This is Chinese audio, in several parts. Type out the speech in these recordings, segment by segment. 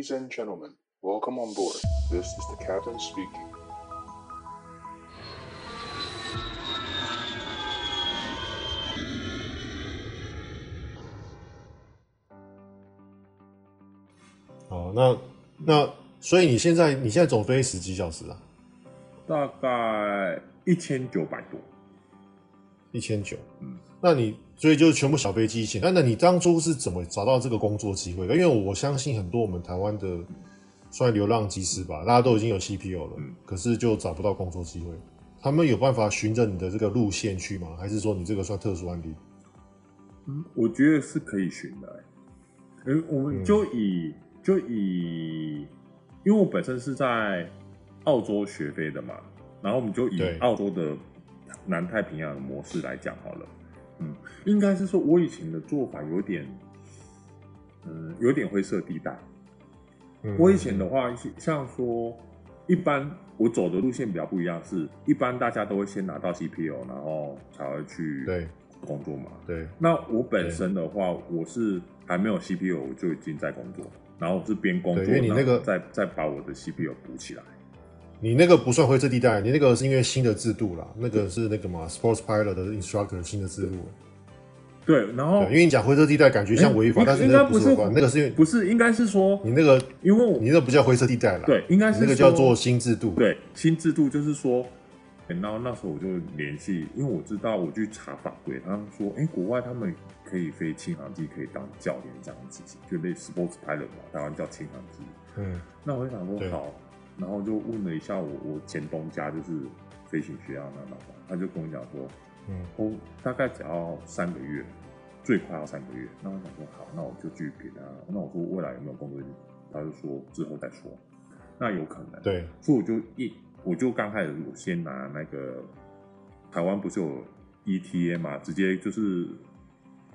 Ladies and gentlemen, welcome on board. This is the captain speaking. 好，那那所以你现在你现在总飞十几小时啊？大概一千九百多，一千九。嗯，那你所以就是全部小飞机钱。那那你当初是怎么找到这个工作机会的？因为我相信很多我们台湾的算流浪机师吧，大家都已经有 CPO 了，嗯，可是就找不到工作机会。他们有办法循着你的这个路线去吗？还是说你这个算特殊案例？嗯，我觉得是可以循的，欸。嗯，我们就以、嗯、就以，因为我本身是在。澳洲学飞的嘛，然后我们就以澳洲的南太平洋的模式来讲好了。嗯，应该是说我以前的做法有点，嗯，有点灰色地带。嗯，我以前的话，像说一般我走的路线比较不一样，是一般大家都会先拿到 CPU，然后才会去对工作嘛。对。对，那我本身的话，我是还没有 CPU，我就已经在工作，然后我是边工作，因为你那个再再把我的 CPU 补起来。你那个不算灰色地带，你那个是因为新的制度啦，那个是那个嘛，Sports Pilot 的 Instructor 新的制度。对，然后因为你讲灰色地带，感觉像违法，但是那个不是，那个是因为不是，应该是说你那个，因为你那个不叫灰色地带了，对，应该是那个叫做新制度。对，新制度就是说，然后那时候我就联系，因为我知道我去查法规，他们说，哎，国外他们可以飞轻航机，可以当教练这样子，就类似 Sports Pilot 嘛，台湾叫轻航机。嗯，那我就想说好。然后就问了一下我我前东家就是飞行学校那老板，他就跟我讲说，嗯，我大概只要三个月，最快要三个月。那我想说好，那我就继续给他。那我说未来有没有工作？他就说之后再说。那有可能，对。所以我就一我就刚开始我先拿那个台湾不是有 ETA 嘛，直接就是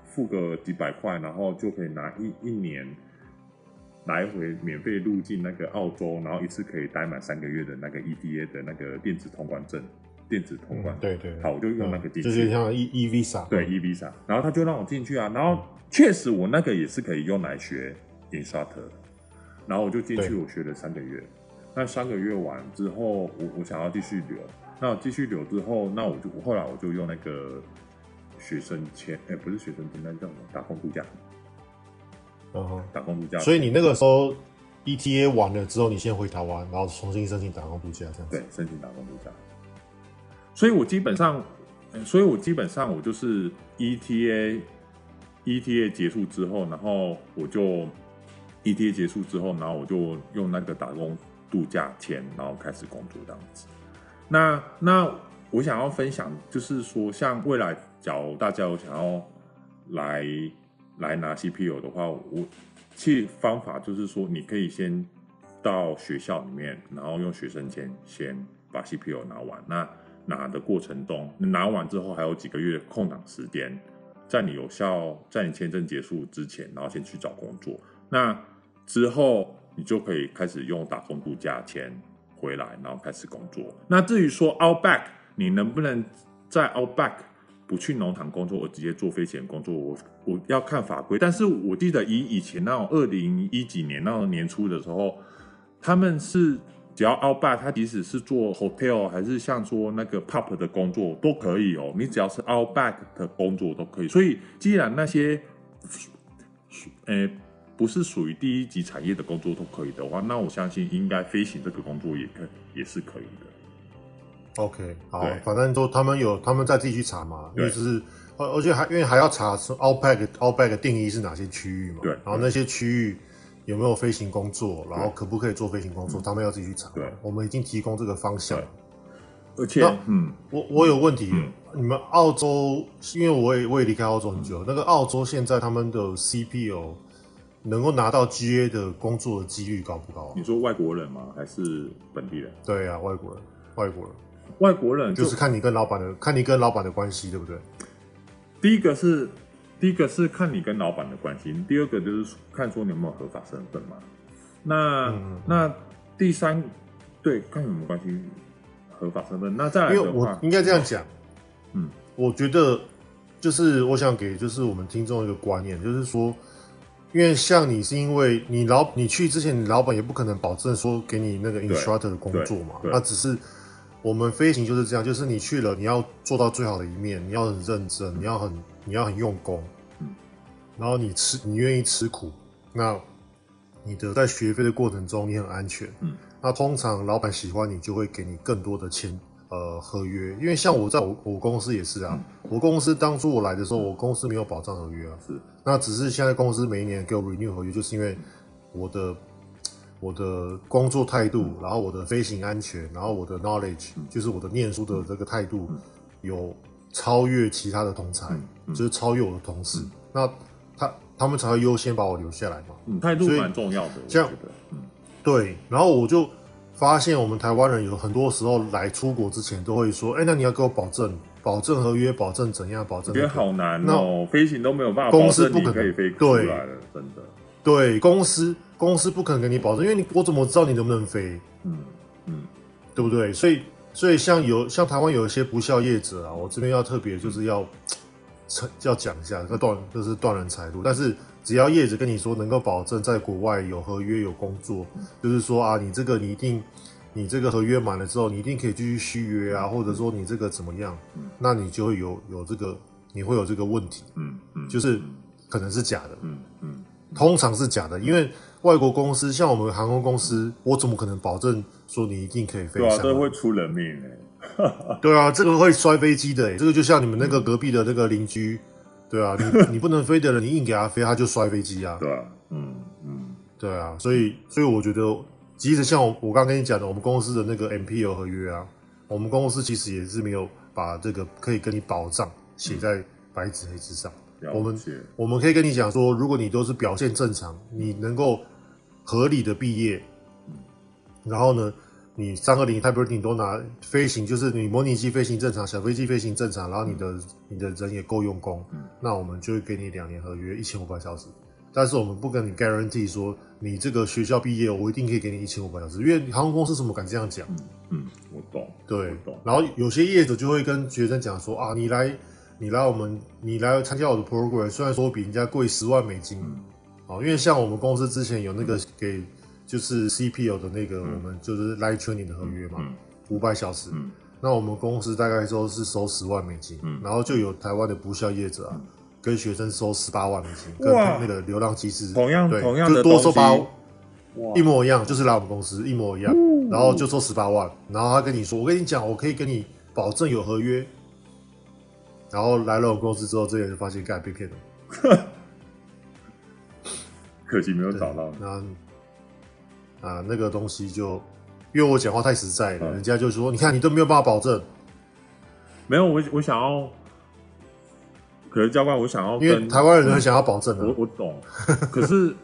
付个几百块，然后就可以拿一一年。来回免费入境那个澳洲，然后一次可以待满三个月的那个 EDA 的那个电子通关证，电子通关、嗯。对对。好，我就用那个进去。就是像 E E Visa。对 E Visa，然后他就让我进去啊，然后确实我那个也是可以用来学 Instructor，然后我就进去，我学了三个月。那三个月完之后，我我想要继续留，那我继续留之后，那我就后来我就用那个学生签，哎，不是学生签，那叫什么？打工度假。打工度假，所以你那个时候 ETA 完了之后，你先回台湾，然后重新申请打工度假，这样子。对，申请打工度假。所以我基本上，所以我基本上我就是 ETA ETA 结束之后，然后我就 ETA 结束之后，然后我就用那个打工度假签，然后开始工作这样子。那那我想要分享，就是说，像未来，假如大家有想要来。来拿 CPO 的话，我其实方法就是说，你可以先到学校里面，然后用学生签先把 CPO 拿完。那拿的过程中，拿完之后还有几个月空档时间，在你有效，在你签证结束之前，然后先去找工作。那之后你就可以开始用打工度假签回来，然后开始工作。那至于说 Outback，你能不能在 Outback？不去农场工作，我直接做飞行工作，我我要看法规。但是我记得以以前那种二零一几年那种年初的时候，他们是只要 outback，他即使是做 hotel 还是像说那个 pub 的工作都可以哦。你只要是 outback 的工作都可以。所以既然那些，呃，不是属于第一级产业的工作都可以的话，那我相信应该飞行这个工作也可也是可以的。OK，好，反正都他们有他们再自己去查嘛，因为就是，而而且还因为还要查是 Outback Outback 的定义是哪些区域嘛，对，然后那些区域有没有飞行工作，然后可不可以做飞行工作，他们要自己去查。对，我们已经提供这个方向。而且，嗯，我我有问题，你们澳洲，因为我也我也离开澳洲很久，那个澳洲现在他们的 CPO 能够拿到 GA 的工作的几率高不高？你说外国人吗？还是本地人？对啊，外国人，外国人。外国人就，就是看你跟老板的，看你跟老板的关系，对不对？第一个是，第一个是看你跟老板的关系，第二个就是看说你有没有合法身份嘛。那、嗯、那第三，对，看有没有关系，合法身份。那再来的话，因为我应该这样讲，嗯，我觉得就是我想给就是我们听众一个观念，就是说，因为像你是因为你老你去之前，你老板也不可能保证说给你那个 instructor 的工作嘛，那只是我们飞行就是这样，就是你去了，你要做到最好的一面，你要很认真，你要很你要很用功，嗯，然后你吃你愿意吃苦，那你的在学飞的过程中你很安全，嗯，那通常老板喜欢你就会给你更多的钱。呃，合约，因为像我在我我公司也是啊，嗯、我公司当初我来的时候，我公司没有保障合约啊，是，那只是现在公司每一年给我 renew 合约，就是因为我的我的工作态度，嗯、然后我的飞行安全，然后我的 knowledge，、嗯、就是我的念书的这个态度，嗯、有超越其他的同侪，嗯嗯、就是超越我的同事，嗯、那他他们才会优先把我留下来嘛，嗯，态度蛮重要的，这样，嗯，对，然后我就。发现我们台湾人有很多时候来出国之前都会说：“哎、欸，那你要给我保证，保证合约，保证怎样，保证、那个。”觉得好难哦，那飞行都没有办法，公司不可能可以飞出来了，真的。对，公司公司不可能给你保证，因为你我怎么知道你能不能飞？嗯嗯，嗯对不对？所以所以像有像台湾有一些不孝业者啊，我这边要特别就是要、嗯、要讲一下，要断就是断人财路，但是。只要业者跟你说能够保证在国外有合约有工作，嗯、就是说啊，你这个你一定，你这个合约满了之后，你一定可以继续续约啊，或者说你这个怎么样，嗯、那你就会有有这个，你会有这个问题，嗯嗯，就是可能是假的，嗯嗯，通常是假的，因为外国公司像我们航空公司，我怎么可能保证说你一定可以飞？对啊，这会出人命哎、欸，对啊，这个会摔飞机的哎、欸，这个就像你们那个隔壁的那个邻居。对啊，你 你不能飞的人，你硬给他飞，他就摔飞机啊。对啊，嗯嗯，对啊，所以所以我觉得，即使像我我刚跟你讲的，我们公司的那个 MPO 合约啊，我们公司其实也是没有把这个可以跟你保障写在白纸黑字上。嗯、我们我们可以跟你讲说，如果你都是表现正常，你能够合理的毕业，然后呢，你三二零 Type Rating 都拿飞行，就是你模拟机飞行正常，小飞机飞行正常，然后你的、嗯、你的人也够用功，嗯、那我们就会给你两年合约一千五百小时。但是我们不跟你 guarantee 说你这个学校毕业，我一定可以给你一千五百小时，因为航空公司怎么敢这样讲？嗯，嗯，我懂，对，懂。然后有些业者就会跟学生讲说啊，你来你来我们你来参加我的 program，虽然说比人家贵十万美金，哦、嗯，因为像我们公司之前有那个给。就是 CPU 的那个，我们就是 Light Training 的合约嘛，五百、嗯、小时。嗯、那我们公司大概都是收十万美金，嗯、然后就有台湾的不肖业者啊，嗯、跟学生收十八万美金，跟那个流浪机师同样对同样的就多收八，哇一模一样，就是来我们公司一模一样，嗯、然后就收十八万，然后他跟你说，我跟你讲，我可以跟你保证有合约，然后来了我们公司之后，这个人就发现该被骗了，可惜没有找到。那啊，那个东西就，因为我讲话太实在了，嗯、人家就说，你看你都没有办法保证。没有，我我想要，可是教官，我想要，因为台湾人很想要保证、啊嗯、我我懂，可是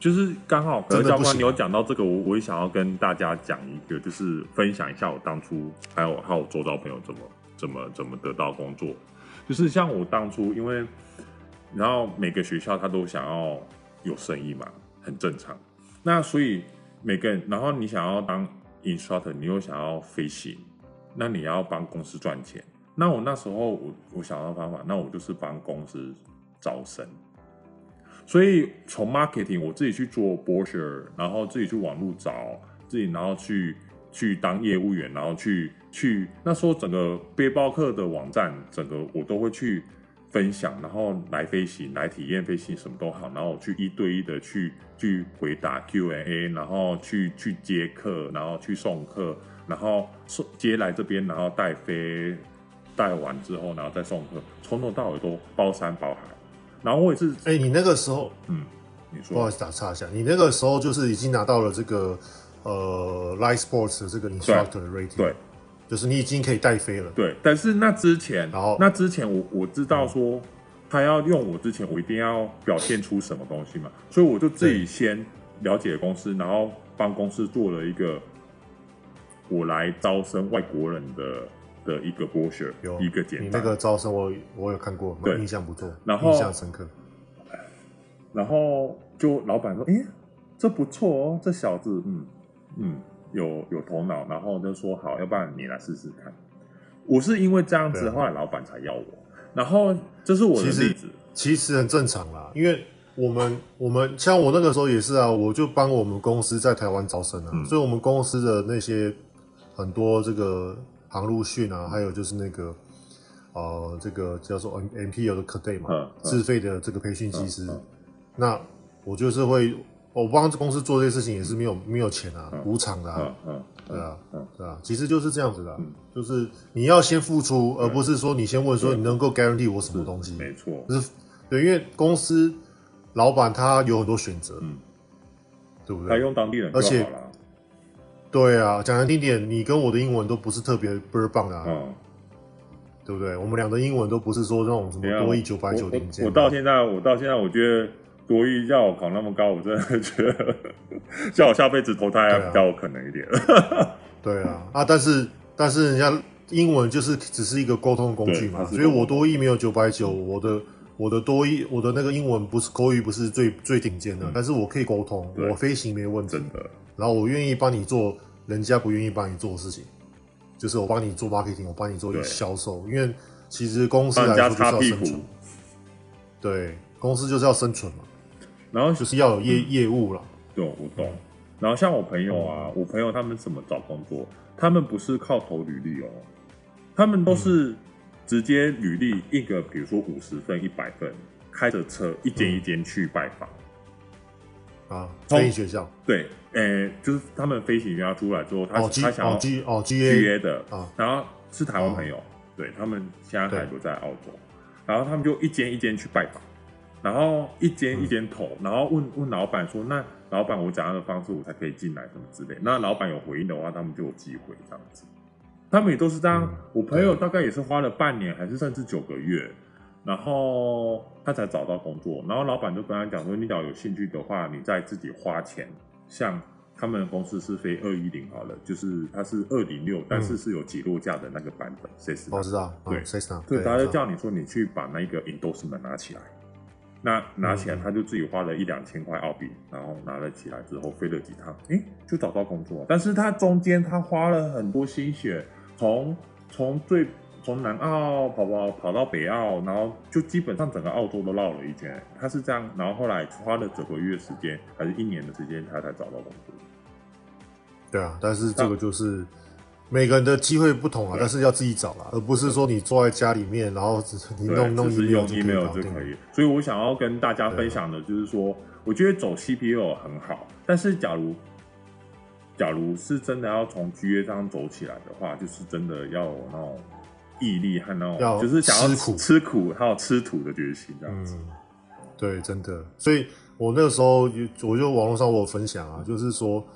就是刚好，可是教官你有讲到这个，我我也想要跟大家讲一个，就是分享一下我当初还有还有周遭朋友怎么怎么怎么得到工作，就是像我当初，因为然后每个学校他都想要有生意嘛，很正常，那所以。每个人，然后你想要当 instructor，你又想要飞行，那你要帮公司赚钱。那我那时候我我想到方法，那我就是帮公司招生。所以从 marketing 我自己去做 brochure，然后自己去网络找自己，然后去去当业务员，然后去去那时候整个背包客的网站，整个我都会去。分享，然后来飞行，来体验飞行，什么都好。然后我去一对一的去去回答 Q&A，然后去去接客，然后去送客，然后送接来这边，然后带飞，带完之后，然后再送客，从头到尾都包山包海。然后我也是，哎、欸，你那个时候，嗯，你说，不好意思打岔一下，你那个时候就是已经拿到了这个呃 Light Sports 的这个 Instructor 的 rating，对。对就是你已经可以带飞了，对。但是那之前，然后那之前我我知道说他要用我之前，我一定要表现出什么东西嘛，所以我就自己先了解公司，然后帮公司做了一个我来招生外国人的的一个 brochure，一个简单。你那个招生我我有看过，对，印象不错，然后印象深刻。然后就老板说：“哎，这不错哦，这小子，嗯嗯。”有有头脑，然后就说好，要不然你来试试看。我是因为这样子，后来老板才要我。然后这是我的例子，其实很正常啦，因为我们我们像我那个时候也是啊，我就帮我们公司在台湾招生啊，嗯、所以我们公司的那些很多这个航路训啊，还有就是那个呃这个叫做 MPL 的 cadet 嘛，嗯嗯、自费的这个培训机师，嗯嗯、那我就是会我帮公司做这些事情也是没有没有钱啊，无偿、嗯、的啊，嗯嗯、对啊，嗯、对啊，其实就是这样子的、就是你要先付出，而不是说你先问说你能够 guarantee 我什么东西，没错，就是对，因为公司。老板他有很多选择，嗯，对不对？他用当地人，而且，对啊，讲难听点，你跟我的英文都不是特别倍儿棒的，嗯，对不对？我们俩的英文都不是说那种什么多一九百九顶尖。我到现在，我到现在，我觉得多益叫我考那么高，我真的觉得 叫我下辈子投胎还比较有可能一点。对啊，啊，但是但是人家英文就是只是一个沟通工具嘛，所以我多益没有九百九，我的。我的多益，我的那个英文不是口语不是最最顶尖的，嗯、但是我可以沟通，我飞行没问题。真的。然后我愿意帮你做人家不愿意帮你做的事情，就是我帮你做 marketing，我帮你做销售，因为其实公司来说就是要生存。对，公司就是要生存嘛。然后就是要有业、嗯、业务了。对，我懂。然后像我朋友啊，嗯、我朋友他们怎么找工作？他们不是靠投履历哦，他们都是、嗯。直接履历一个，比如说五十份、一百分，开着车一间一间去拜访。啊，飞行学校对，诶，就是他们飞行学校出来之后，他他想要 G 哦 G A 的啊，然后是台湾朋友，对他们现在还都在澳洲，然后他们就一间一间去拜访，然后一间一间投，然后问问老板说：“那老板，我怎样的方式我才可以进来？什么之类？”那老板有回应的话，他们就有机会这样子。他们也都是这样。嗯、我朋友大概也是花了半年，还是甚至九个月，然后他才找到工作。然后老板就跟他讲说：“你只要有兴趣的话，你再自己花钱。像他们公司是非二一零好了，就是它是二零六，但是是有起落架的那个版本。Cessna 我知道，对 Cessna 对，他就叫你说你去把那个 endorsement 拿起来。那拿起来，他就自己花了一两千块澳币，然后拿了起来之后飞了几趟，诶，就找到工作。但是他中间他花了很多心血。从从最从南澳跑跑跑到北澳，然后就基本上整个澳洲都绕了一圈。他是这样，然后后来花了九个月时间，还是一年的时间，他才找到工作。对啊，但是这个就是每个人的机会不同啊，但是要自己找啦，而不是说你坐在家里面，然后你弄弄 email 就可以。可以。所以我想要跟大家分享的就是说，啊、我觉得走 CPU 很好，但是假如。假如是真的要从 GA 这样走起来的话，就是真的要有那种毅力和那种，就是想要吃苦、吃苦还有吃土的决心这样子。嗯，对，真的。所以我那个时候就，我就网络上我有分享啊，就是说，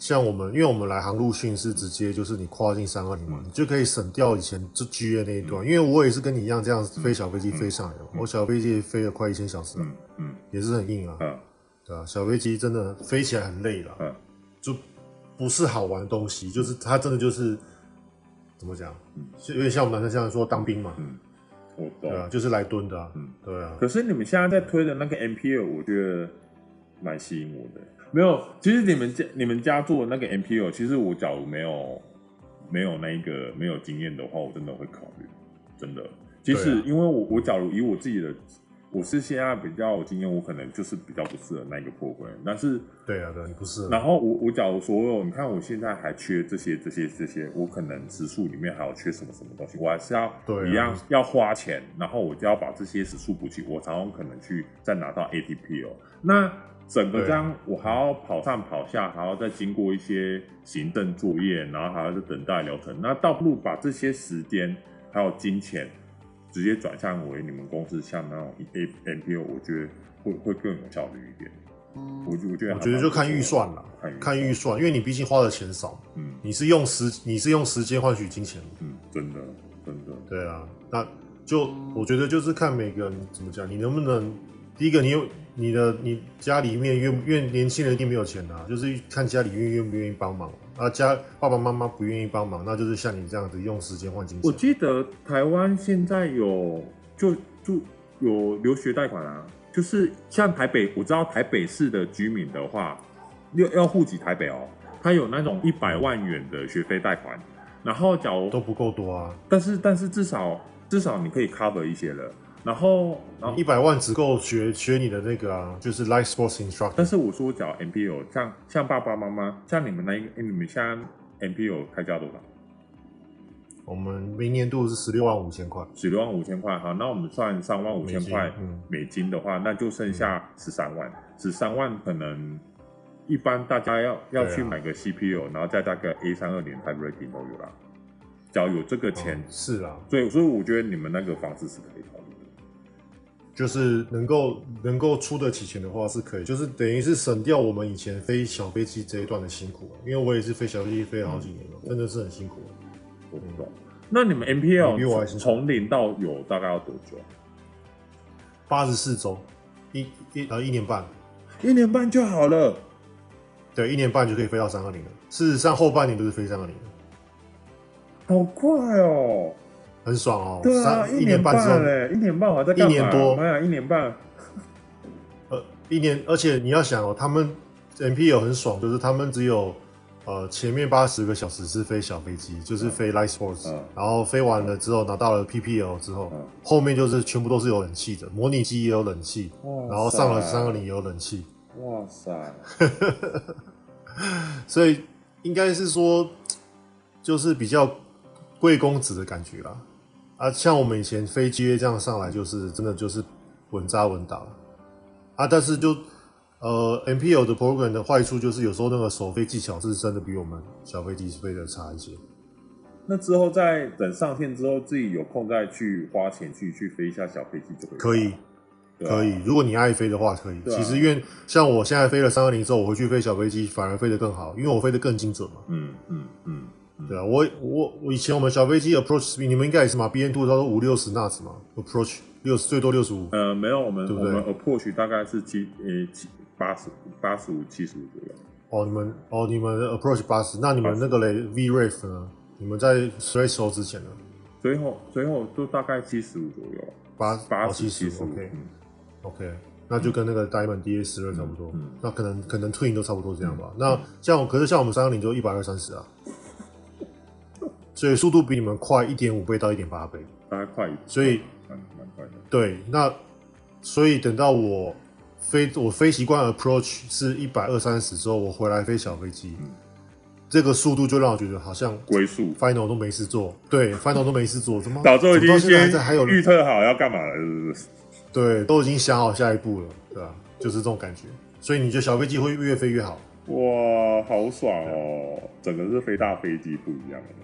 像我们，因为我们来航路训是直接就是你跨境三二零嘛，嗯、你就可以省掉以前就 GA 那一段。嗯、因为我也是跟你一样这样飞小飞机飞上来的，嗯、我小飞机飞了快一千小时，嗯嗯，也是很硬啊，嗯，对啊，小飞机真的飞起来很累了，嗯，就。不是好玩的东西，就是它真的就是怎么讲，嗯，有点像我们男生这样说当兵嘛，嗯，我懂，对啊，就是来蹲的，嗯，对啊。可是你们现在在推的那个 MPL，我觉得蛮吸引我的。没有，其实你们家你们家做的那个 MPO，其实我假如没有没有那一个没有经验的话，我真的会考虑，真的。其实因为我我假如以我自己的。我是现在比较有经验，我可能就是比较不适合那个 program，但是对啊，对，你不适合。然后我我假如所有，你看我现在还缺这些这些这些，我可能时数里面还有缺什么什么东西，我还是要一样要花钱，然后我就要把这些时数补齐，我才有可能去再拿到 ATP 哦。那整个这样，我还要跑上跑下，还要再经过一些行政作业，然后还要再等待流程，那倒不如把这些时间还有金钱。直接转向为你们公司像那种 A M P O，我觉得会会更有效率一点。嗯，我我觉得我觉得就看预算了，看预算，因为你毕竟花的钱少。嗯，你是用时你是用时间换取金钱。嗯，真的真的。对啊，那就我觉得就是看每个人怎么讲，你能不能第一个你有你的你家里面愿愿年轻人一定没有钱啊，就是看家里愿愿不愿意帮忙。啊，家爸爸妈妈不愿意帮忙，那就是像你这样子用时间换金钱。我记得台湾现在有就就有留学贷款啊，就是像台北，我知道台北市的居民的话，要要户籍台北哦，他有那种一百万元的学费贷款，然后假如都不够多啊，但是但是至少至少你可以 cover 一些了。然后，然后一百万只够学学你的那个啊，就是 life sports instructor。但是我说我找 M P O，像像爸爸妈妈，像你们那一个，你们现在 M P O 开价多少？我们明年度是十六万五千块，十六万五千块。好，那我们算三万五千块美金的话，嗯、那就剩下十三万。十三万可能一般大家要要去买个 CPU，、啊、然后再大概 A 三二零 Type Rating 都有啦。只要有这个钱，嗯、是啊。所以所以我觉得你们那个方式是可以就是能够能够出得起钱的话是可以，就是等于是省掉我们以前飞小飞机这一段的辛苦。因为我也是飞小飞机飞了好几年了，嗯、真的是很辛苦。我不懂。那你们 MPL 从零到有大概要多久？八十四周，一一呃一年半，一年半就好了。对，一年半就可以飞到三二零了。事实上，后半年都是飞三二零。好快哦，很爽哦。对啊，一年半嘞，一年半我在干嘛？一年多，妈呀，一年半。呃，一年，而且你要想哦，他们 MPL 很爽，就是他们只有呃前面八十个小时是飞小飞机，就是飞 Light Sports，嗯，然后飞完了之后拿到了 PPL 之后，嗯，后面就是全部都是有冷气的，模拟机也有冷气，然后上了三二零也有冷气。哇塞！所以应该是说，就是比较。贵公子的感觉啦，啊，像我们以前飞机这样上来，就是真的就是稳扎稳打啊。但是就呃，MPO 的 program 的坏处就是有时候那个首飞技巧是真的比我们小飞机飞的差一些。那之后再等上线之后，自己有空再去花钱去去飞一下小飞机就可以。可以，可以。如果你爱飞的话，可以。其实因为像我现在飞了三二零之后，我回去飞小飞机反而飞得更好，因为我飞得更精准嘛。嗯嗯嗯。对啊，我我我以前我们小飞机 approach speed，你们应该也是嘛，BN two 它都五六十 knots 嘛，approach 六十最多六十五。呃，没有，我们对不对？我们 approach 大概是七呃七八十八十五七十五左右。哦，你们哦你们 approach 八十，那你们那个嘞 VREF 呢？你们在 threshold 之前呢？最后最后都大概七十五左右，八八七十五。OK OK，那就跟那个 Diamond DA 十二差不多，那可能可能 Twin 都差不多这样吧。那像可是像我们三二零就一百二三十啊。所以速度比你们快一点五倍到一点八倍，大概快一点，所以蛮蛮快的。对，那所以等到我飞我飞习惯 approach 是一百二三十之后，我回来飞小飞机，嗯、这个速度就让我觉得好像龟速 final 都没事做，对，final 都没事做，怎么早就已经先还有预测好要干嘛了，是不是？对，都已经想好下一步了，对吧？就是这种感觉，所以你觉得小飞机会越飞越好？哇，好爽哦！整个是飞大飞机不一样的。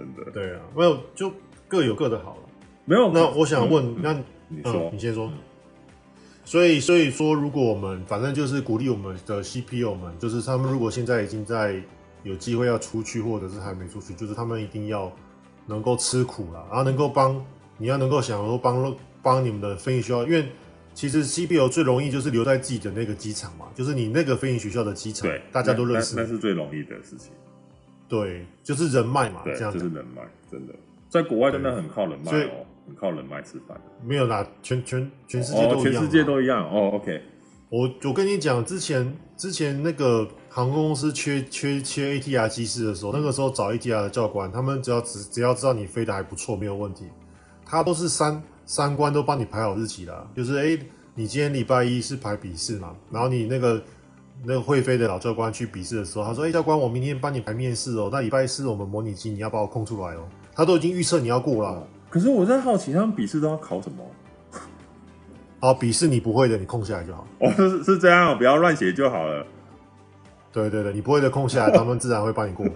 真的。对啊，没有就各有各的好了。没有，那我想问，那你说，你先说。所以，所以说，如果我们反正就是鼓励我们的 CPO 们，就是他们如果现在已经在有机会要出去，或者是还没出去，就是他们一定要能够吃苦了，然后能够帮你要能够想说帮帮你们的飞行学校，因为其实 CPU 最容易就是留在自己的那个机场嘛，就是你那个飞行学校的机场，对，大家都认识，那是最容易的事情。对，就是人脉嘛，对，这样就是人脉，真的，在国外真的很靠人脉哦，很靠人脉吃饭。没有啦，全全全世界都一样，全世界都一样哦。OK，我我跟你讲，之前之前那个航空公司缺缺缺 ATR 机师的时候，那个时候找 ATR 的教官，他们只要只只要知道你飞得还不错，没有问题，他都是三三关都帮你排好日期的，就是哎，你今天礼拜一是排笔试嘛，然后你那个。那个会飞的老教官去笔试的时候，他说：“哎、欸，教官，我明天帮你排面试哦。那礼拜四我们模拟机你要把我空出来哦。”他都已经预测你要过了。可是我在好奇，他们笔试都要考什么？好，笔试你不会的，你空下来就好。哦，是是这样，不要乱写就好了。对对对，你不会的空下来，他们自然会帮你过。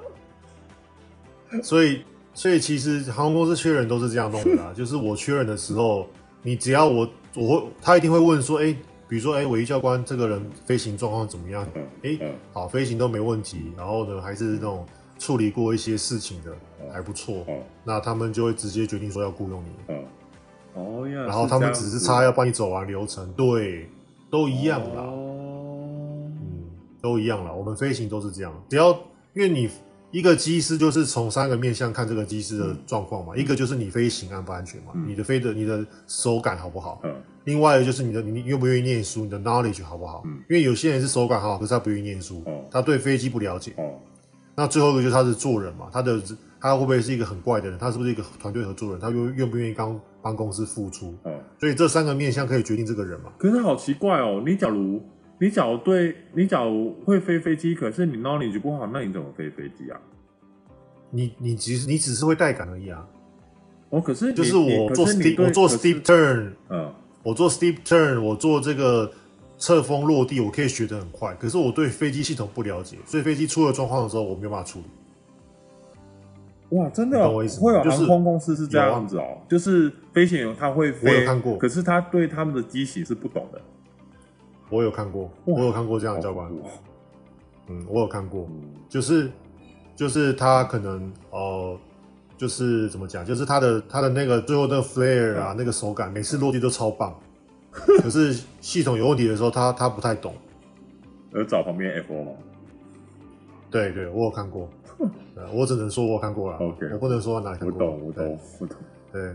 所以，所以其实航空公司缺人都是这样弄的啦。就是我缺人的时候，你只要我，我会，他一定会问说：“哎、欸。”比如说，哎，韦教官这个人飞行状况怎么样？哎，好，飞行都没问题。然后呢，还是那种处理过一些事情的，还不错。那他们就会直接决定说要雇佣你。哦呀。然后他们只是差要帮你走完流程，对，都一样啦。嗯，都一样啦。我们飞行都是这样，只要因为你。一个机师就是从三个面向看这个机师的状况嘛，嗯、一个就是你飞行安不安全嘛，嗯、你的飞的你的手感好不好？嗯，另外一个就是你的你愿不愿意念书，你的 knowledge 好不好？嗯，因为有些人是手感好，可是他不愿意念书，嗯、他对飞机不了解。哦、嗯，那最后一个就是他是做人嘛，他的他会不会是一个很怪的人？他是不是一个团队合作人？他愿愿不愿意帮帮公司付出？嗯，所以这三个面向可以决定这个人嘛？可是好奇怪哦，你假如你假如对你假如会飞飞机，可是你 knowledge 不好，那你怎么飞飞机啊？你你其实你只是会带感而已啊。哦，可是就是我做 steep 我做 steep turn，嗯，我做 steep turn，我做这个侧风落地，我可以学得很快。可是我对飞机系统不了解，所以飞机出了状况的时候，我没有办法处理。哇，真的、哦、会有航空公司是这样子哦，就是、啊、就是飞行员他会飞，我有看过，可是他对他们的机型是不懂的。我有看过，我有看过这样的教官。嗯，我有看过，嗯、就是就是他可能哦。呃就是怎么讲，就是他的他的那个最后那个 flare 啊，嗯、那个手感，每次落地都超棒。可是系统有问题的时候，他他不太懂。而找旁边 O 吗？对对，我有看过。我只能说我有看过了。OK，我不能说哪里看过。我懂，我懂，我懂。对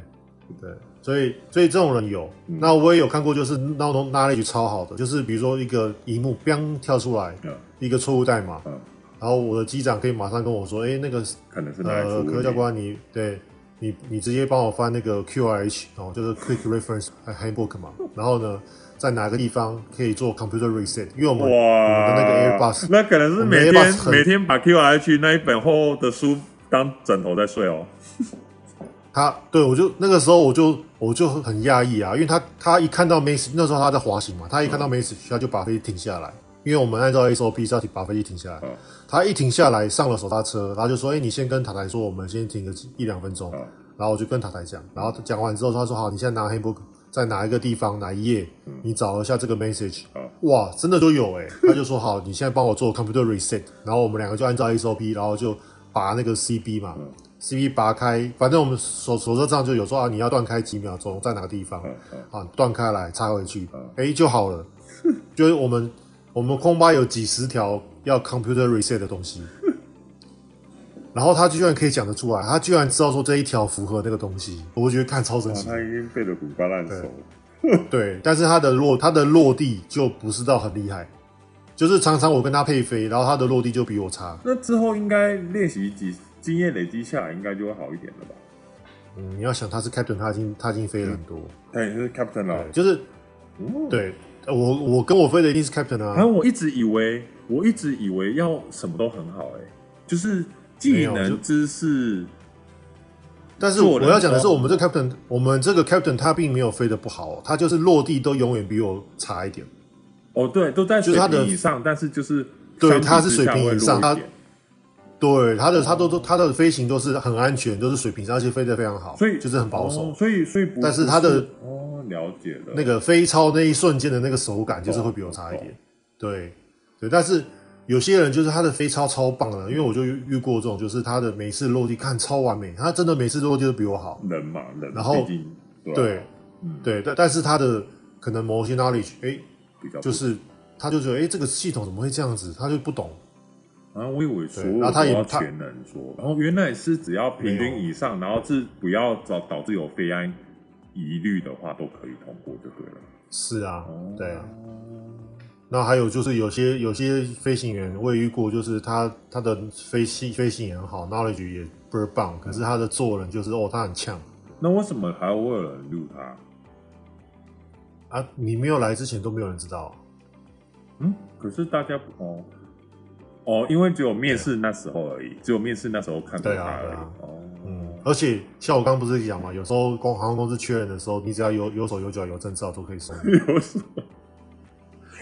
对，所以所以这种人有。嗯、那我也有看过，就是那种 knowledge 超好的，就是比如说一个荧幕 biang 跳出来，嗯、一个错误代码。嗯然后我的机长可以马上跟我说：“哎，那个可能是呃，可乐教官你，你对你你直接帮我翻那个 QRH 哦，就是 Quick Reference Handbook 嘛。然后呢，在哪个地方可以做 Computer Reset？因为我们哇我们的那个 Airbus，那可能是每天每天把 QRH 那一本厚厚的书当枕头在睡哦。他对我就那个时候我就我就很讶异啊，因为他他一看到 message 那时候他在滑行嘛，他一看到 message 他就把飞机停下来，因为我们按照 SOP 是要把飞机停下来。嗯他一停下来，上了手刹车，然后就说：“哎、欸，你先跟塔台说，我们先停个一两分钟。嗯”然后我就跟塔台讲，然后讲完之后，他说：“好，你现在拿 handbook 在哪一个地方哪一页，嗯、你找一下这个 message。嗯”哇，真的都有哎！他就说：“好，你现在帮我做 computer reset。”然后我们两个就按照 SOP，然后就拔那个 CB 嘛、嗯、，CB 拔开，反正我们手手册上就有说啊，你要断开几秒钟，在哪个地方、啊？断开来插回去，哎、就好了。就是我们我们空巴有几十条。要 computer reset 的东西，然后他居然可以讲得出来，他居然知道说这一条符合那个东西，我觉得看超神奇。他已经背得滚瓜烂熟。对，但是他的落他的落地就不是到很厉害，就是常常我跟他配飞，然后他的落地就比我差。那之后应该练习几经验累积下来，应该就会好一点了吧？嗯，你要想他是 captain，他已经他已经飞了很多。对，是 captain 了，就是，对我我跟我飞的一定是 captain 啊。然后我一直以为。我一直以为要什么都很好，哎，就是技能、知识。但是我要讲的是，我们这 captain，我们这个 captain 他并没有飞的不好，他就是落地都永远比我差一点。哦，对，都在水平以上，但是就是对，他是水平以上，他对他的他都都他的飞行都是很安全，都是水平上，而且飞得非常好，所以就是很保守。所以所以，但是他的哦，了解了，那个飞超那一瞬间的那个手感，就是会比我差一点，对。对，但是有些人就是他的飞超超棒的，因为我就遇过这种，就是他的每次落地看超完美，他真的每次落地都比我好。人嘛，人。然后，对，对，但但是他的可能某些 knowledge，哎，就是他就觉得，哎，这个系统怎么会这样子？他就不懂。啊，我以为全能做，然后原来是只要平均以上，然后是不要导导致有飞安疑虑的话，都可以通过就对了。是啊，对啊。那还有就是有些有些飞行员我也遇过，就是他他的飞行飞行也很好，knowledge 也倍儿棒，可是他的做人就是哦，他很呛。那为什么还会有人录他？啊，你没有来之前都没有人知道。嗯，可是大家哦哦，因为只有面试那时候而已，啊、只有面试那时候看到他而已。啊啊、哦，嗯，而且像我刚刚不是讲嘛，有时候公航空公司缺人的时候，你只要有有手有脚有证照都可以送。有手。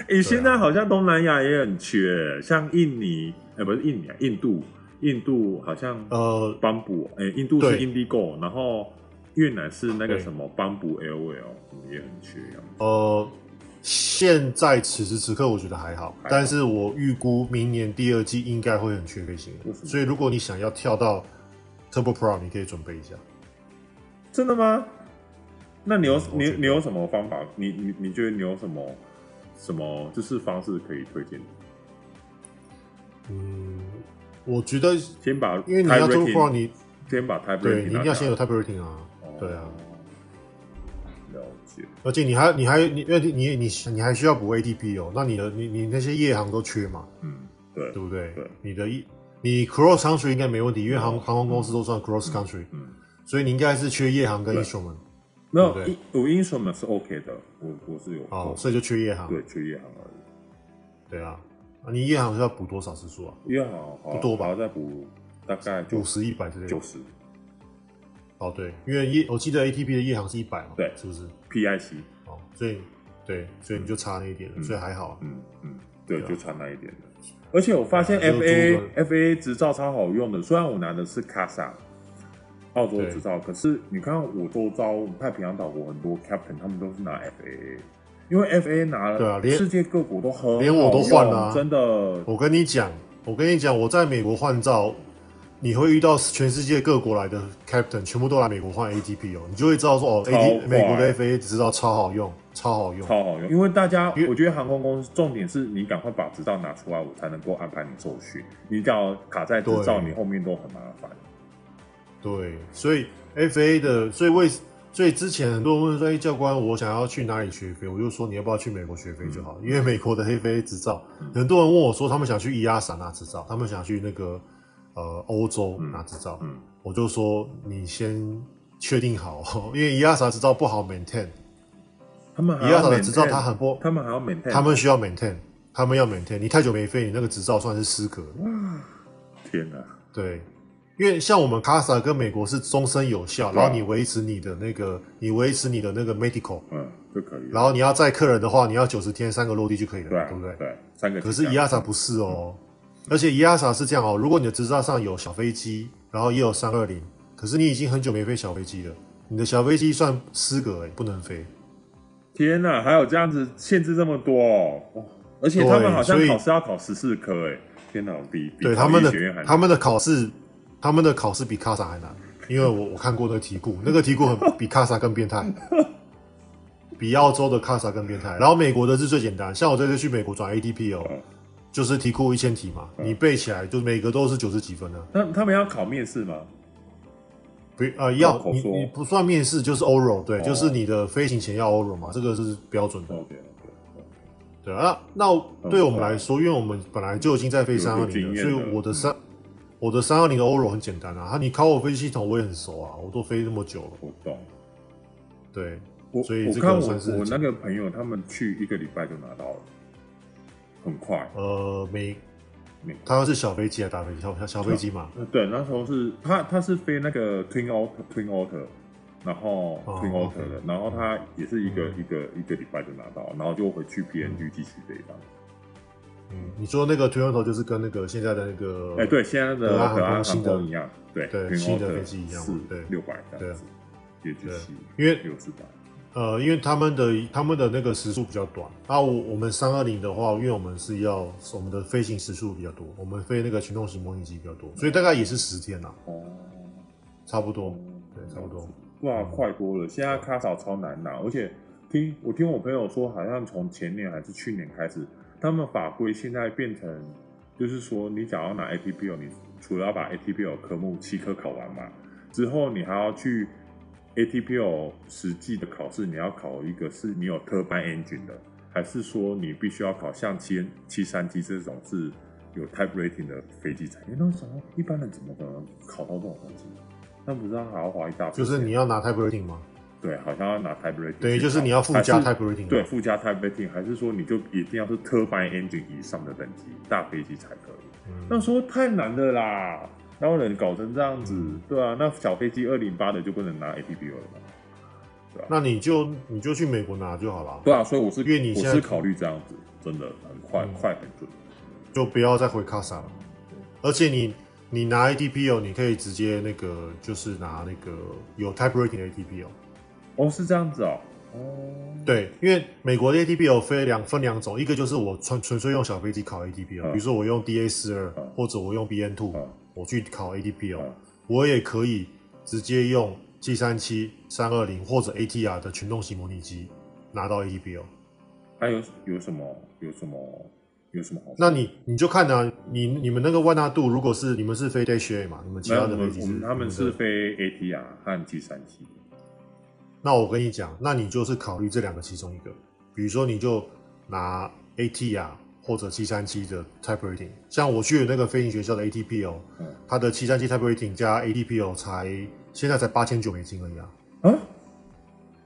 诶、欸，现在好像东南亚也很缺，啊、像印尼，呃，不是印尼啊，印度，印度好像呃，Bamboo，诶，印度是 Indigo，然后越南是那个什么邦布 L L，也很缺。呃，现在此时此刻我觉得还好，但是我预估明年第二季应该会很缺飞行员，所以如果你想要跳到 Turbo Pro，你可以准备一下。真的吗？那你有、嗯、你你有什么方法？你你你觉得你有什么？什么就是方式可以推荐？嗯，我觉得先把，因为你要做 Pro，你先把 Type 对，你一定要先有 Type Rating 啊，哦、对啊。而且你还你还你因为你你你你还需要补 ATP 哦，那你的你你那些夜航都缺嘛？嗯，对，对不对？对，你的一你 cross country 应该没问题，因为航航空公司都算 cross country，嗯，所以你应该是缺夜航跟 instrument。没有，我 instrument 是 OK 的，我我是有。哦，所以就缺夜航。对，缺夜航而已。对啊，你夜航是要补多少时数啊？夜航不多吧？要再补大概五十、一百之类的。九十。哦，对，因为夜我记得 ATP 的夜航是一百嘛，对，是不是？PIC。哦，所以对，所以你就差那一点，所以还好。嗯嗯，对，就差那一点的。而且我发现 FA FA 执照超好用的，虽然我拿的是 CASA。澳洲执照，可是你看我周遭太平洋岛国很多 captain，他们都是拿 FAA，因为 FAA 拿了，对啊，连世界各国都喝连我都换了，啊，真的。我跟你讲，我跟你讲，我在美国换照，你会遇到全世界各国来的 captain，全部都来美国换 ATP 哦，你就会知道说哦，AT 美国的 FAA 执照超好用，超好用，超好用。因为大家，我觉得航空公司重点是你赶快把执照拿出来，我才能够安排你受训。你只要卡在执照，你后面都很麻烦。对，所以 FA 的，所以为所以之前很多人问说，哎，教官，我想要去哪里学飞？我就说你要不要去美国学飞就好，嗯、因为美国的 FA 执照，嗯、很多人问我说，他们想去 EASA 拿执照，他们想去那个呃欧洲拿执照，我就说你先确定好，因为 EASA 执照不好 maintain，他们 EASA 的执照它很不，他们还要 maintain，他们需要 maintain，他们要 maintain，你太久没飞，你那个执照算是失格。天哪，对。因为像我们 CASA 跟美国是终身有效，然后你维持你的那个，你维持你的那个 medical，嗯，就可以。然后你要载客人的话，你要九十天三个落地就可以了，对不对？对，三个。可是 EASA 不是哦，而且 EASA 是这样哦，如果你的执照上有小飞机，然后也有三二零，可是你已经很久没飞小飞机了，你的小飞机算失格哎，不能飞。天哪，还有这样子限制这么多哦，而且他们好像考试要考十四科哎，天哪，比对他们的他们的考试。他们的考试比卡萨还难，因为我我看过那个题库，那个题库很比卡萨更变态，比澳洲的卡萨更变态。然后美国的是最简单，像我这次去美国转 ATP 哦，就是题库一千题嘛，你背起来就每个都是九十几分的。那他们要考面试吗？不啊，要你你不算面试就是 oral，对，就是你的飞行前要 oral 嘛，这个是标准的。对啊，那对我们来说，因为我们本来就已经在飞三二零了，所以我的三。我的三二零的 oral 很简单啊，他你考我飞机系统我也很熟啊，我都飞那么久了。我懂。对，我所以我看我我那个朋友他们去一个礼拜就拿到了，很快。呃，没没，他是小飞机还是大飞机？小小飞机嘛。对，那时候是他他是飞那个 Twin Otter Twin Otter，然后 Twin Otter 的，然后他也是一个一个一个礼拜就拿到，然后就回去 PNG 继续飞这样。嗯，你说那个 Twin Otter 就是跟那个现在的那个，哎，对，现在的航空新的一样，对对，新的飞机一样，对，六百这样子，对，因为六四百，呃，因为他们的他们的那个时速比较短，然后我我们三二零的话，因为我们是要我们的飞行时速比较多，我们飞那个群动型模拟机比较多，所以大概也是十天呐，哦，差不多，对，差不多，哇，快多了，现在卡槽超难拿，而且听我听我朋友说，好像从前年还是去年开始。他们法规现在变成，就是说，你想要拿 ATPL，你除了要把 ATPL 科目七科考完嘛，之后你还要去 ATPL 实际的考试，你要考一个是你有 turbine engine 的，还是说你必须要考像七七三七这种是有 type rating 的飞机才？你那时候一般人怎么可能考到这种东西？那不是还要花一大？就是你要拿 type rating 吗？对，好像要拿 type rating，对，就是你要附加 type rating，对，附加 type rating，还是说你就一定要是 turbine engine 以上的等级大飞机才可以？嗯、那说太难了啦，哪有人搞成这样子？嗯、对啊，那小飞机二零八的就不能拿 ATP O 了吗？对啊，那你就你就去美国拿就好了。对啊，所以我是因为你现在是考虑这样子，真的很快，嗯、快很准，就不要再回卡萨了。而且你你拿 ATPO，你可以直接那个就是拿那个有 type rating 的 ATPO。哦，是这样子哦。哦，对，因为美国的 ATPO 分两分两种，一个就是我纯纯粹用小飞机考 ATPO，比如说我用 DA 四二或者我用 BN two，我去考 ATPL，我也可以直接用 G 三七、三二零或者 ATR 的群动型模拟机拿到 ATPL。还有有什么？有什么？有什么好？那你你就看啊，你你们那个万纳度，如果是你们是飞 Dash A 嘛，你们其他的飞机是他们是飞 ATR 和 G 三七。那我跟你讲，那你就是考虑这两个其中一个，比如说你就拿 ATR 或或者七三七的 type rating。像我去的那个飞行学校的 ATPL，嗯，它的七三七 type rating 加 ATPL 才现在才八千九美金而已啊。啊，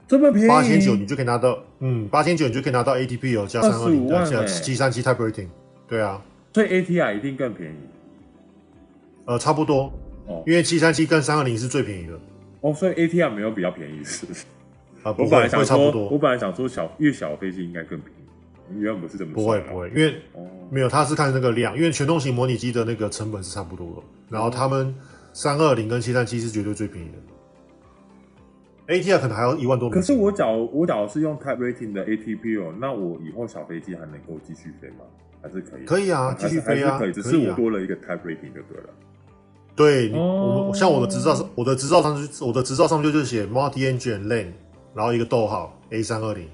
这么便宜？八千九你就可以拿到，嗯，八千九你就可以拿到 ATPL 加三二零加七三七 type rating。对啊，所以 ATR 一定更便宜。呃，差不多。哦，因为七三七跟三二零是最便宜的。哦，所以 ATR 没有比较便宜是？啊，我本来想说，我本来想说小越小的飞机应该更便宜，原本不是这么说。不会不会，因为没有，他是看那个量，因为全动型模拟机的那个成本是差不多的。然后他们三二零跟七三七是绝对最便宜的。ATR 可能还要一万多。可是我假如我假如是用 Type Rating 的 ATP 哦那我以后小飞机还能够继续飞吗？还是可以？可以啊，继续飞啊，可以。只是我多了一个 Type Rating 就对了。对，你我像我的执照上，我的执照上就我的执照上就就是写 Multi Engine Lane，然后一个逗号 A 三二零。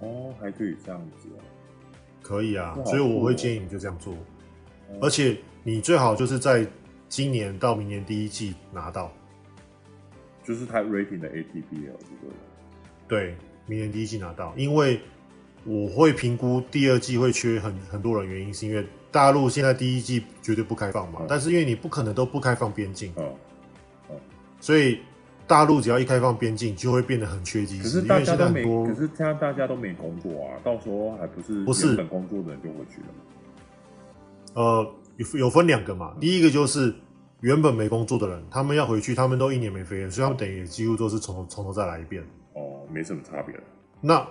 哦，还可以这样子啊？可以啊，所以我会建议你就这样做，而且你最好就是在今年到明年第一季拿到，就是 Type Rating 的 ATPL 这个。对，明年第一季拿到，因为我会评估第二季会缺很很多人，原因是因为。大陆现在第一季绝对不开放嘛，嗯、但是因为你不可能都不开放边境，嗯嗯、所以大陆只要一开放边境，就会变得很缺机。可是大家都没，可是现在大家都没工作啊，到时候还不是不是本工作的人就回去了。呃，有有分两个嘛，第一个就是原本没工作的人，他们要回去，他们都一年没飞了，所以他们等于几乎都是从头从头再来一遍。哦，没什么差别。那。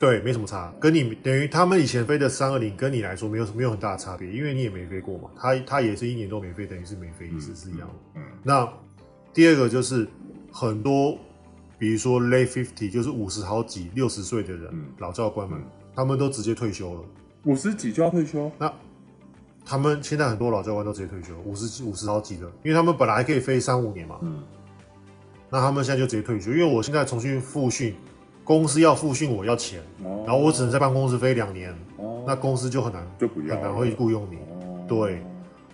对，没什么差，跟你等于他们以前飞的三二零，跟你来说没有没有很大的差别，因为你也没飞过嘛。他他也是一年都没飞，等于是没飞，一次是一样的。嗯。那第二个就是很多，比如说 late fifty，就是五十好几、六十岁的人，嗯、老教官们，他们都直接退休了。五十几就要退休？那他们现在很多老教官都直接退休，五十几、五十好几的，因为他们本来还可以飞三五年嘛。嗯。那他们现在就直接退休，因为我现在重新复训。公司要复训，我要钱，哦、然后我只能在办公室飞两年，哦、那公司就很难，就不要很难会雇佣你。哦、对，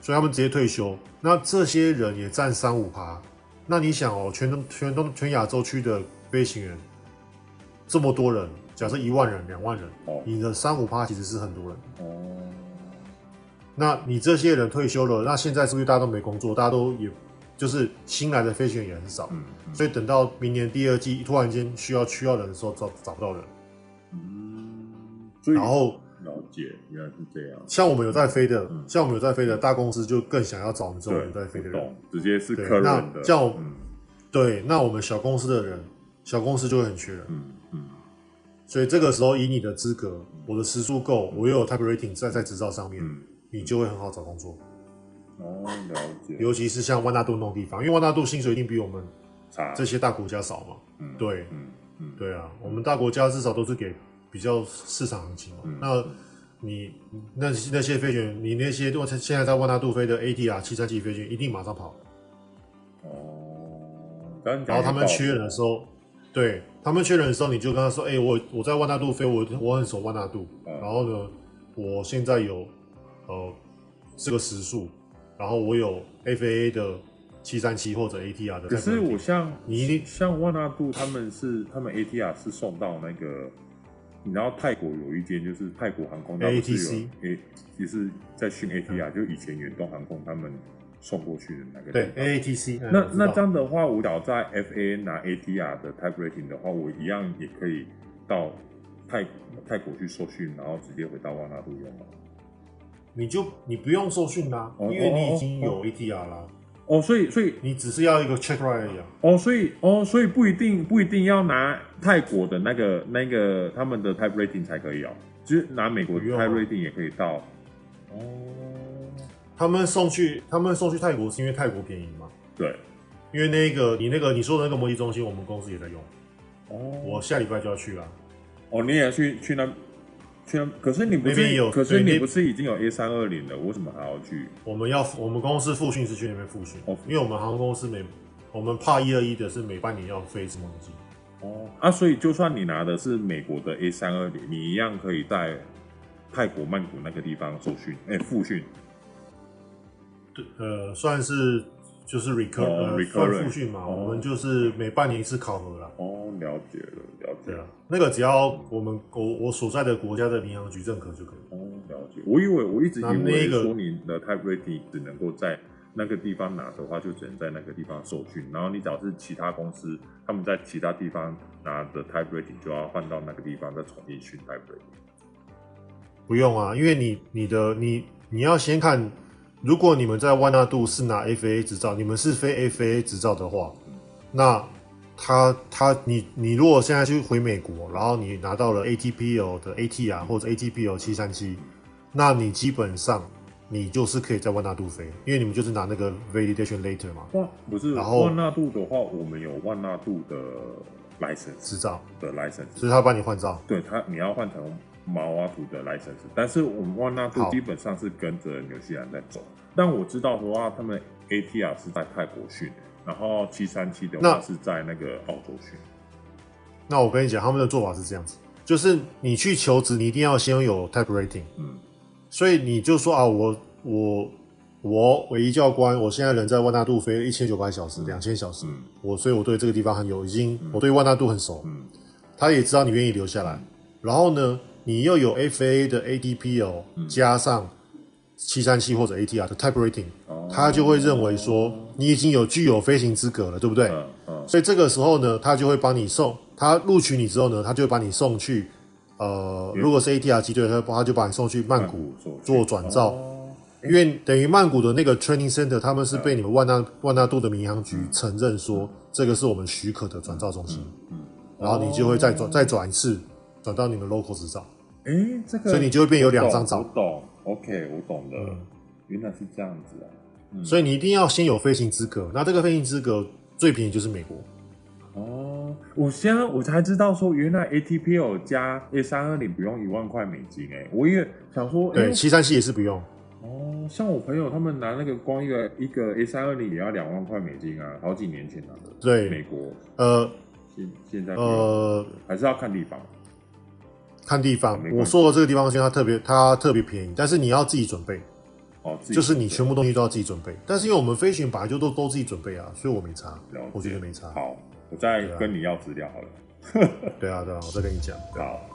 所以他们直接退休。那这些人也占三五趴。那你想哦，全东、全东、全亚洲区的飞行员这么多人，假设一万人、两万人，哦、你的三五趴其实是很多人。哦，那你这些人退休了，那现在是不是大家都没工作？大家都也。就是新来的飞行员也很少，嗯嗯、所以等到明年第二季突然间需要需要人的时候找找不到人，嗯，然后了解原来是这样。像我们有在飞的，嗯、像我们有在飞的大公司就更想要找你这种有在飞的人，直接是客人的。那像我、嗯、对，那我们小公司的人，小公司就会很缺人，嗯嗯，所以这个时候以你的资格，我的时数够，我又有 type rating 在在执照上面，嗯、你就会很好找工作。哦，了解。尤其是像万大度那种地方，因为万大度薪水一定比我们这些大国家少嘛。嗯，对，嗯嗯，对啊，我们大国家至少都是给比较市场行情嘛。嗯、那你那那些飞行员，你那些我现在在万达度飞的 ATR 七三七飞行员，一定马上跑。哦，然后他们缺人的时候，对他们缺人的时候，你就跟他说：“哎、欸，我我在万达度飞，我我很熟万达度。嗯、然后呢，我现在有呃这个时速。”然后我有 FAA 的七三七或者 ATR 的，可是我像你像万达度他们是他们 ATR 是送到那个，你知道泰国有一间就是泰国航空 ATC，哎，其实在训 ATR，、嗯、就以前远东航空他们送过去的那个对 AATC。那那这样的话，我只要在 FAA 拿 ATR 的 Type Rating 的话，我一样也可以到泰泰国去受训，然后直接回到万纳度用吗？你就你不用受训啦，因为你已经有 ATR 啦。哦，所以所以你只是要一个 check right 而已啊。哦，所以哦，所以不一定不一定要拿泰国的那个那个他们的 type rating 才可以哦，就是拿美国的 type rating 也可以到。哦，他们送去他们送去泰国是因为泰国便宜吗？对，因为那个你那个你说的那个模拟中心，我们公司也在用。哦，我下礼拜就要去了。哦，你也要去去那？可是你不是有，可是你不是已经有 A 三二零了，为什么还要去？我们要我们公司复训是去那边复训哦，因为我们航空公司每我们怕一二一的是每半年要飞一次模拟机哦啊，所以就算你拿的是美国的 A 三二零，你一样可以在泰国曼谷那个地方受训，哎，复训。对，呃，算是就是 recur 哦呃 recurrent 复训嘛，哦我们就是每半年一次考核啦。哦，了解了，了解对啊了。，那个只要我们我我所在的国家的民航局认可就可以。哦，了解。我以为我一直以那那为个说你的 type rating 只能够在那个地方拿的话，就只能在那个地方受训。然后你只要是其他公司，他们在其他地方拿的 type rating 就要换到那个地方再重新训 type rating。不用啊，因为你你的你你要先看，如果你们在万纳度是拿 FAA 执照，你们是非 FAA 执照的话，那他他你你如果现在去回美国，然后你拿到了 ATPL 的 ATR 或者 ATPL 七三七，那你基本上你就是可以在万纳度飞，因为你们就是拿那个 validation letter 嘛，哇，不是然后万纳度的话，我们有万纳度的 license 执照，的 license，所以他帮你换照。对他你要换成毛阿图的 license，但是我们万纳度基本上是跟着纽西兰在走。但我知道的话，他们 ATR 是在泰国训，然后七三七的话那是在那个澳洲训。那我跟你讲，他们的做法是这样子，就是你去求职，你一定要先有 type rating。嗯。所以你就说啊，我我我唯一教官，我现在人在万纳度飞了一千九百小时，两千小时，嗯。我所以我对这个地方很有，已经我对万纳度很熟，嗯。他也知道你愿意留下来，然后呢，你又有 FAA 的 ATPL、加嗯。上七三七或者 ATR 的 type rating，、哦。他就会认为说你已经有具有飞行资格了，对不对？嗯嗯。所以这个时候呢，他就会帮你送，他录取你之后呢，他就会把你送去，呃，如果是 ATR 机队，他他就把你送去曼谷做转照，哦。因为等于曼谷的那个 training center，他们是被你们万纳万纳度的民航局承认说，这个是我们许可的转照中心，嗯然后你就会再转再转一次，转到你们 local 执照，哎，这个所以你就会变有两张照我照，懂，OK，我懂了嗯，原来是这样子啊。所以你一定要先有飞行资格，那这个飞行资格最便宜就是美国。哦，我现在我才知道说，原来 ATPL 加 A 三二零不用一万块美金哎，我也想说，哎对，七三七也是不用。哦，像我朋友他们拿那个光一个一个 A 三二零也要两万块美金啊，好几年前拿的。对美国呃现现在呃，还是要看地方。看地方。我说的这个地方，现在它特别它特别便宜，但是你要自己准备，哦，就是你全部东西都要自己准备。但是因为我们飞行本来就都都自己准备啊，所以我没差，我觉得没差。好，我再跟你要资料好了。对啊，对啊，我再跟你讲。好。